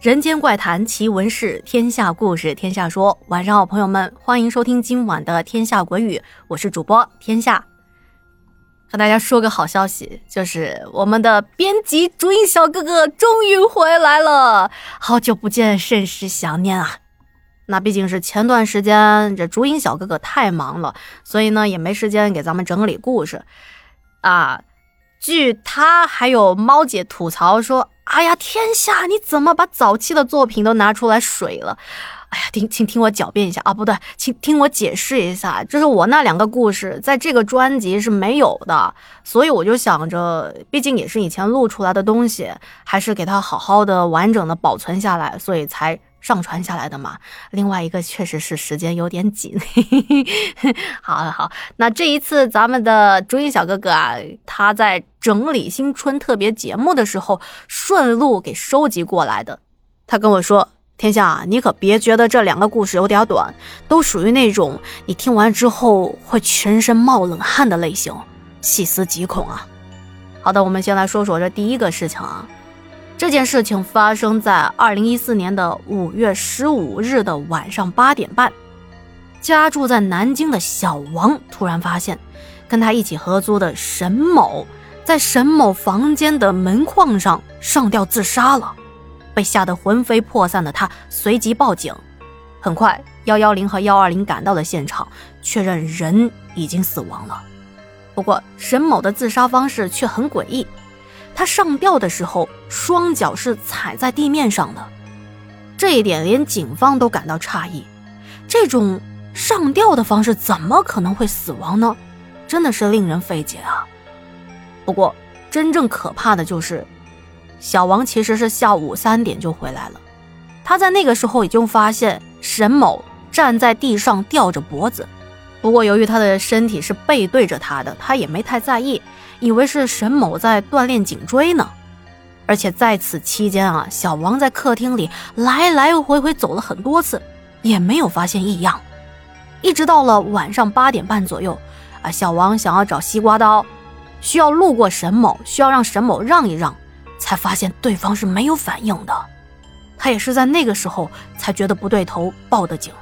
人间怪谈奇闻事，天下故事天下说。晚上好，朋友们，欢迎收听今晚的《天下鬼语》，我是主播天下。和大家说个好消息，就是我们的编辑竹影小哥哥终于回来了，好久不见，甚是想念啊。那毕竟是前段时间这竹影小哥哥太忙了，所以呢也没时间给咱们整理故事啊。据他还有猫姐吐槽说。哎呀，天下，你怎么把早期的作品都拿出来水了？哎呀，听，请听我狡辩一下啊，不对，请听我解释一下，就是我那两个故事在这个专辑是没有的，所以我就想着，毕竟也是以前录出来的东西，还是给它好好的、完整的保存下来，所以才。上传下来的嘛，另外一个确实是时间有点紧。好好，那这一次咱们的朱茵小哥哥啊，他在整理新春特别节目的时候，顺路给收集过来的。他跟我说：“天下，你可别觉得这两个故事有点短，都属于那种你听完之后会全身冒冷汗的类型，细思极恐啊。”好的，我们先来说说这第一个事情啊。这件事情发生在二零一四年的五月十五日的晚上八点半，家住在南京的小王突然发现，跟他一起合租的沈某在沈某房间的门框上上吊自杀了。被吓得魂飞魄散的他随即报警，很快幺幺零和幺二零赶到了现场，确认人已经死亡了。不过沈某的自杀方式却很诡异。他上吊的时候，双脚是踩在地面上的，这一点连警方都感到诧异。这种上吊的方式怎么可能会死亡呢？真的是令人费解啊！不过，真正可怕的就是，小王其实是下午三点就回来了。他在那个时候已经发现沈某站在地上吊着脖子，不过由于他的身体是背对着他的，他也没太在意。以为是沈某在锻炼颈椎呢，而且在此期间啊，小王在客厅里来来回回走了很多次，也没有发现异样。一直到了晚上八点半左右，啊，小王想要找西瓜刀，需要路过沈某，需要让沈某让一让，才发现对方是没有反应的。他也是在那个时候才觉得不对头，报的警。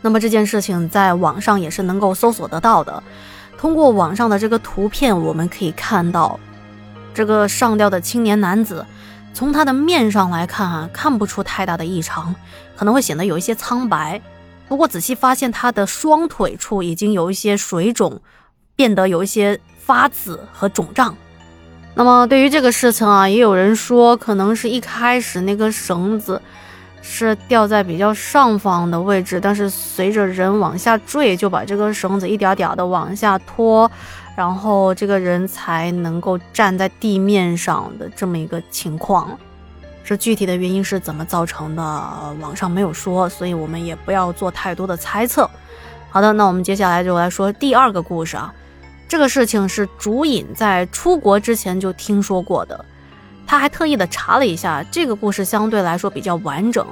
那么这件事情在网上也是能够搜索得到的。通过网上的这个图片，我们可以看到，这个上吊的青年男子，从他的面上来看啊，看不出太大的异常，可能会显得有一些苍白。不过仔细发现，他的双腿处已经有一些水肿，变得有一些发紫和肿胀。那么对于这个事情啊，也有人说，可能是一开始那个绳子。是吊在比较上方的位置，但是随着人往下坠，就把这根绳子一点点的往下拖，然后这个人才能够站在地面上的这么一个情况。这具体的原因是怎么造成的？网上没有说，所以我们也不要做太多的猜测。好的，那我们接下来就来说第二个故事啊。这个事情是竹影在出国之前就听说过的。他还特意的查了一下，这个故事相对来说比较完整。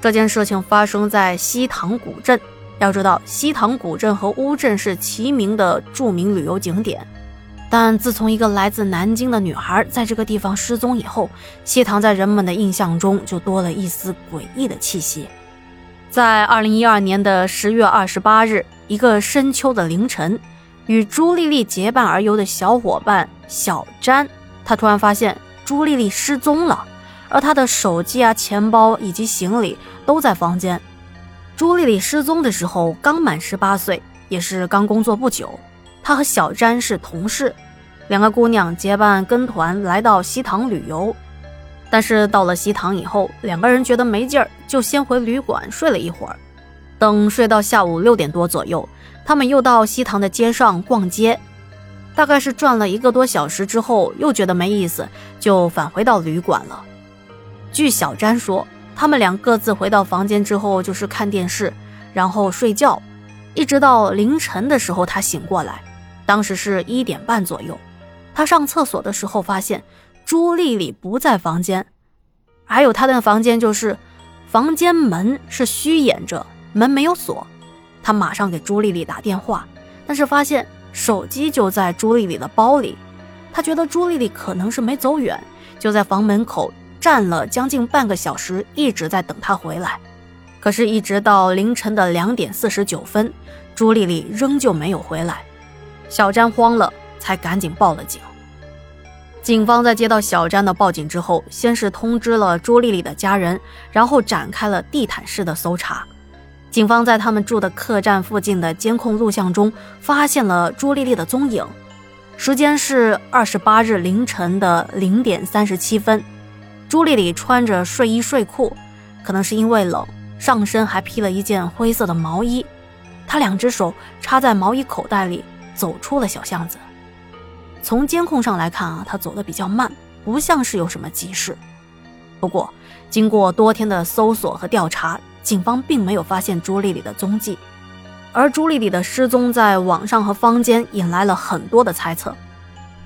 这件事情发生在西塘古镇。要知道，西塘古镇和乌镇是齐名的著名旅游景点。但自从一个来自南京的女孩在这个地方失踪以后，西塘在人们的印象中就多了一丝诡异的气息。在二零一二年的十月二十八日，一个深秋的凌晨，与朱丽丽结伴而游的小伙伴小詹，他突然发现。朱丽丽失踪了，而她的手机啊、钱包以及行李都在房间。朱丽丽失踪的时候刚满十八岁，也是刚工作不久。她和小詹是同事，两个姑娘结伴跟团来到西塘旅游。但是到了西塘以后，两个人觉得没劲儿，就先回旅馆睡了一会儿。等睡到下午六点多左右，他们又到西塘的街上逛街。大概是转了一个多小时之后，又觉得没意思，就返回到旅馆了。据小詹说，他们俩各自回到房间之后就是看电视，然后睡觉，一直到凌晨的时候他醒过来，当时是一点半左右。他上厕所的时候发现朱丽丽不在房间，还有他的房间就是房间门是虚掩着，门没有锁。他马上给朱丽丽打电话，但是发现。手机就在朱丽丽的包里，他觉得朱丽丽可能是没走远，就在房门口站了将近半个小时，一直在等他回来。可是，一直到凌晨的两点四十九分，朱丽丽仍旧没有回来。小詹慌了，才赶紧报了警。警方在接到小詹的报警之后，先是通知了朱丽丽的家人，然后展开了地毯式的搜查。警方在他们住的客栈附近的监控录像中，发现了朱丽丽的踪影。时间是二十八日凌晨的零点三十七分，朱丽丽穿着睡衣睡裤，可能是因为冷，上身还披了一件灰色的毛衣。她两只手插在毛衣口袋里，走出了小巷子。从监控上来看啊，她走得比较慢，不像是有什么急事。不过，经过多天的搜索和调查，警方并没有发现朱丽丽的踪迹。而朱丽丽的失踪在网上和坊间引来了很多的猜测，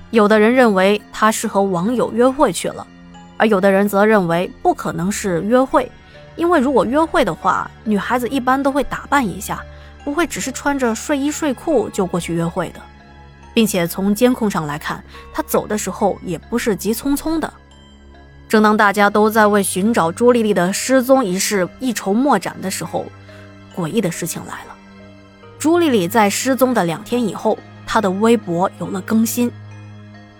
有的人认为她是和网友约会去了，而有的人则认为不可能是约会，因为如果约会的话，女孩子一般都会打扮一下，不会只是穿着睡衣睡裤就过去约会的，并且从监控上来看，她走的时候也不是急匆匆的。正当大家都在为寻找朱丽丽的失踪一事一筹莫展的时候，诡异的事情来了。朱丽丽在失踪的两天以后，她的微博有了更新。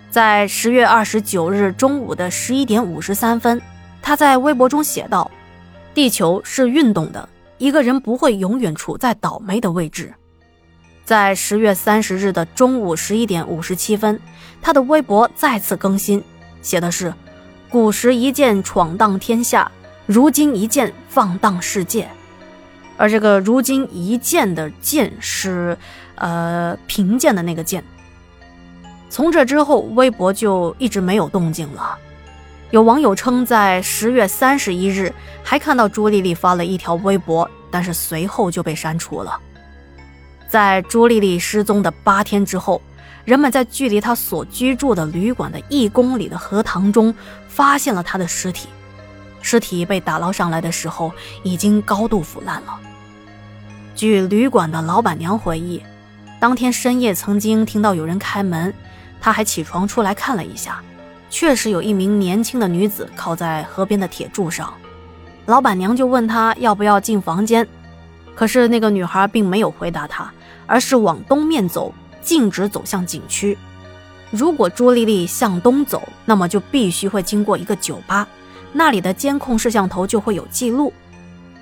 在十月二十九日中午的十一点五十三分，她在微博中写道：“地球是运动的，一个人不会永远处在倒霉的位置。”在十月三十日的中午十一点五十七分，她的微博再次更新，写的是：“古时一剑闯荡天下，如今一剑放荡世界。”而这个如今一剑的剑是，呃，贫贱的那个剑。从这之后，微博就一直没有动静了。有网友称，在十月三十一日还看到朱丽丽发了一条微博，但是随后就被删除了。在朱丽丽失踪的八天之后，人们在距离他所居住的旅馆的一公里的荷塘中发现了他的尸体。尸体被打捞上来的时候，已经高度腐烂了。据旅馆的老板娘回忆，当天深夜曾经听到有人开门，她还起床出来看了一下，确实有一名年轻的女子靠在河边的铁柱上。老板娘就问她要不要进房间，可是那个女孩并没有回答她，而是往东面走，径直走向景区。如果朱丽丽向东走，那么就必须会经过一个酒吧，那里的监控摄像头就会有记录。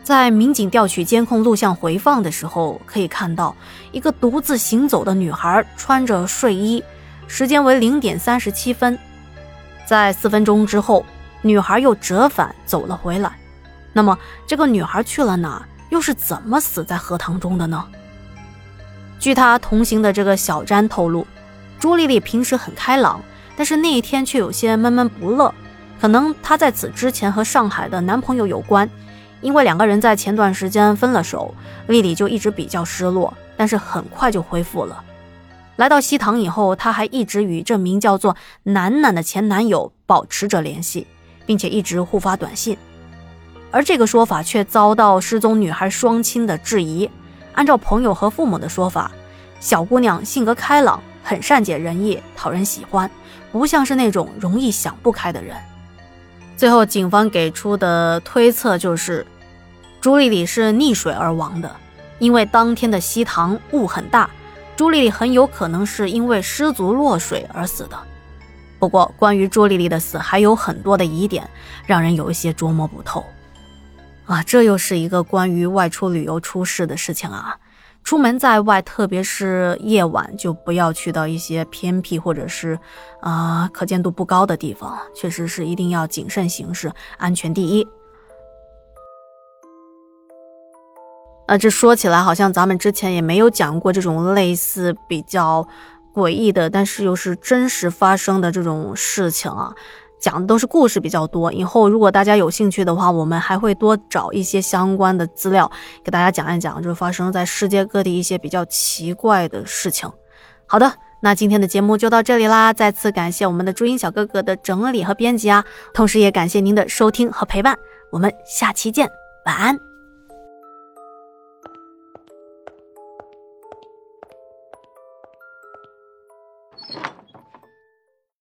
在民警调取监控录像回放的时候，可以看到一个独自行走的女孩穿着睡衣，时间为零点三十七分。在四分钟之后，女孩又折返走了回来。那么，这个女孩去了哪？又是怎么死在荷塘中的呢？据她同行的这个小詹透露，朱丽丽平时很开朗，但是那一天却有些闷闷不乐，可能她在此之前和上海的男朋友有关。因为两个人在前段时间分了手，丽丽就一直比较失落，但是很快就恢复了。来到西塘以后，她还一直与这名叫做楠楠的前男友保持着联系，并且一直互发短信。而这个说法却遭到失踪女孩双亲的质疑。按照朋友和父母的说法，小姑娘性格开朗，很善解人意，讨人喜欢，不像是那种容易想不开的人。最后，警方给出的推测就是。朱丽丽是溺水而亡的，因为当天的西塘雾很大，朱丽丽很有可能是因为失足落水而死的。不过，关于朱丽丽的死还有很多的疑点，让人有一些捉摸不透。啊，这又是一个关于外出旅游出事的事情啊！出门在外，特别是夜晚，就不要去到一些偏僻或者是啊可见度不高的地方，确实是一定要谨慎行事，安全第一。啊，这说起来好像咱们之前也没有讲过这种类似比较诡异的，但是又是真实发生的这种事情啊，讲的都是故事比较多。以后如果大家有兴趣的话，我们还会多找一些相关的资料给大家讲一讲，就是发生在世界各地一些比较奇怪的事情。好的，那今天的节目就到这里啦，再次感谢我们的朱茵小哥哥的整理和编辑啊，同时也感谢您的收听和陪伴，我们下期见，晚安。